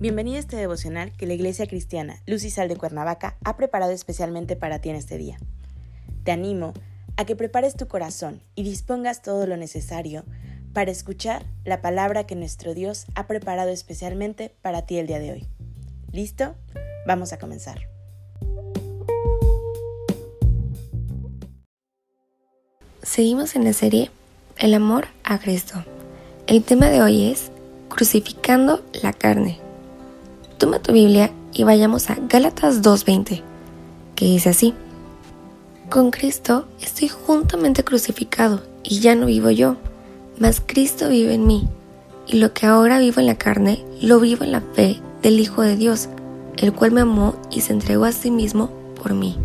Bienvenido a este devocional que la Iglesia Cristiana Luz y Sal de Cuernavaca ha preparado especialmente para ti en este día. Te animo a que prepares tu corazón y dispongas todo lo necesario para escuchar la palabra que nuestro Dios ha preparado especialmente para ti el día de hoy. ¿Listo? Vamos a comenzar. Seguimos en la serie El amor a Cristo. El tema de hoy es Crucificando la carne. Toma tu Biblia y vayamos a Gálatas 2.20, que dice así. Con Cristo estoy juntamente crucificado y ya no vivo yo, mas Cristo vive en mí. Y lo que ahora vivo en la carne, lo vivo en la fe del Hijo de Dios, el cual me amó y se entregó a sí mismo por mí.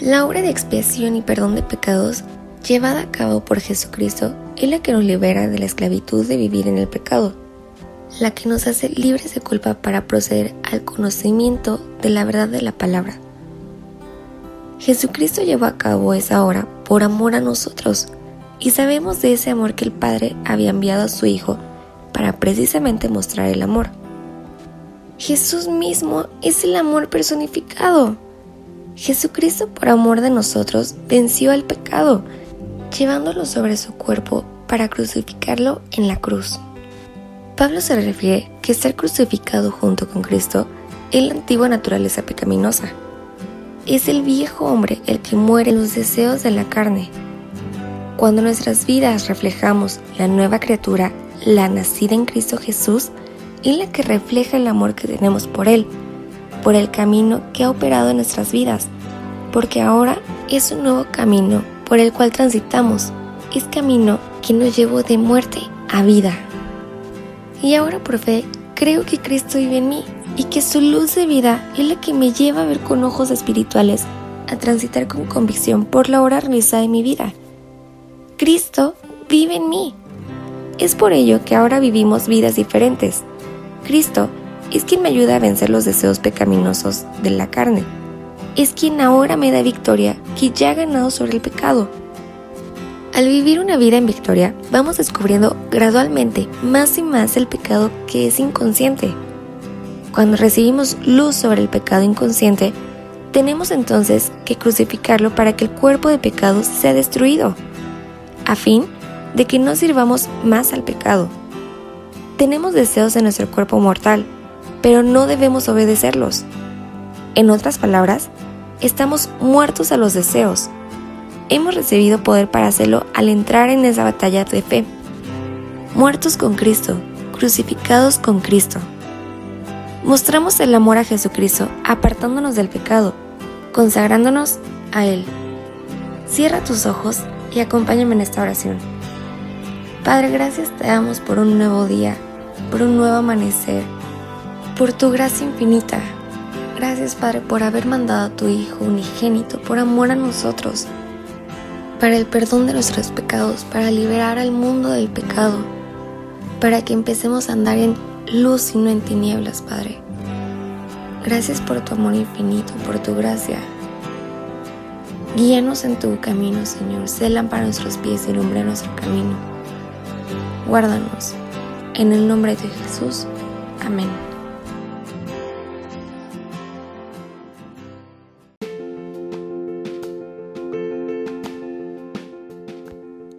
La obra de expiación y perdón de pecados llevada a cabo por Jesucristo es la que nos libera de la esclavitud de vivir en el pecado la que nos hace libres de culpa para proceder al conocimiento de la verdad de la palabra. Jesucristo llevó a cabo esa obra por amor a nosotros y sabemos de ese amor que el Padre había enviado a su Hijo para precisamente mostrar el amor. Jesús mismo es el amor personificado. Jesucristo por amor de nosotros venció al pecado, llevándolo sobre su cuerpo para crucificarlo en la cruz. Pablo se refiere que estar crucificado junto con Cristo es la antigua naturaleza pecaminosa. Es el viejo hombre el que muere en los deseos de la carne. Cuando nuestras vidas reflejamos la nueva criatura, la nacida en Cristo Jesús, es la que refleja el amor que tenemos por Él, por el camino que ha operado en nuestras vidas, porque ahora es un nuevo camino por el cual transitamos, es camino que nos llevó de muerte a vida. Y ahora por fe creo que Cristo vive en mí y que su luz de vida es la que me lleva a ver con ojos espirituales, a transitar con convicción por la obra realizada en mi vida. Cristo vive en mí. Es por ello que ahora vivimos vidas diferentes. Cristo es quien me ayuda a vencer los deseos pecaminosos de la carne. Es quien ahora me da victoria que ya ha ganado sobre el pecado al vivir una vida en victoria, vamos descubriendo gradualmente más y más el pecado que es inconsciente. Cuando recibimos luz sobre el pecado inconsciente, tenemos entonces que crucificarlo para que el cuerpo de pecado sea destruido, a fin de que no sirvamos más al pecado. Tenemos deseos en nuestro cuerpo mortal, pero no debemos obedecerlos. En otras palabras, estamos muertos a los deseos hemos recibido poder para hacerlo al entrar en esa batalla de fe. Muertos con Cristo, crucificados con Cristo. Mostramos el amor a Jesucristo apartándonos del pecado, consagrándonos a Él. Cierra tus ojos y acompáñame en esta oración. Padre, gracias te damos por un nuevo día, por un nuevo amanecer, por tu gracia infinita. Gracias, Padre, por haber mandado a tu Hijo unigénito por amor a nosotros para el perdón de nuestros pecados, para liberar al mundo del pecado, para que empecemos a andar en luz y no en tinieblas, Padre. Gracias por tu amor infinito, por tu gracia. Guíanos en tu camino, Señor. Sé para nuestros pies y lumbre nuestro camino. Guárdanos. En el nombre de Jesús. Amén.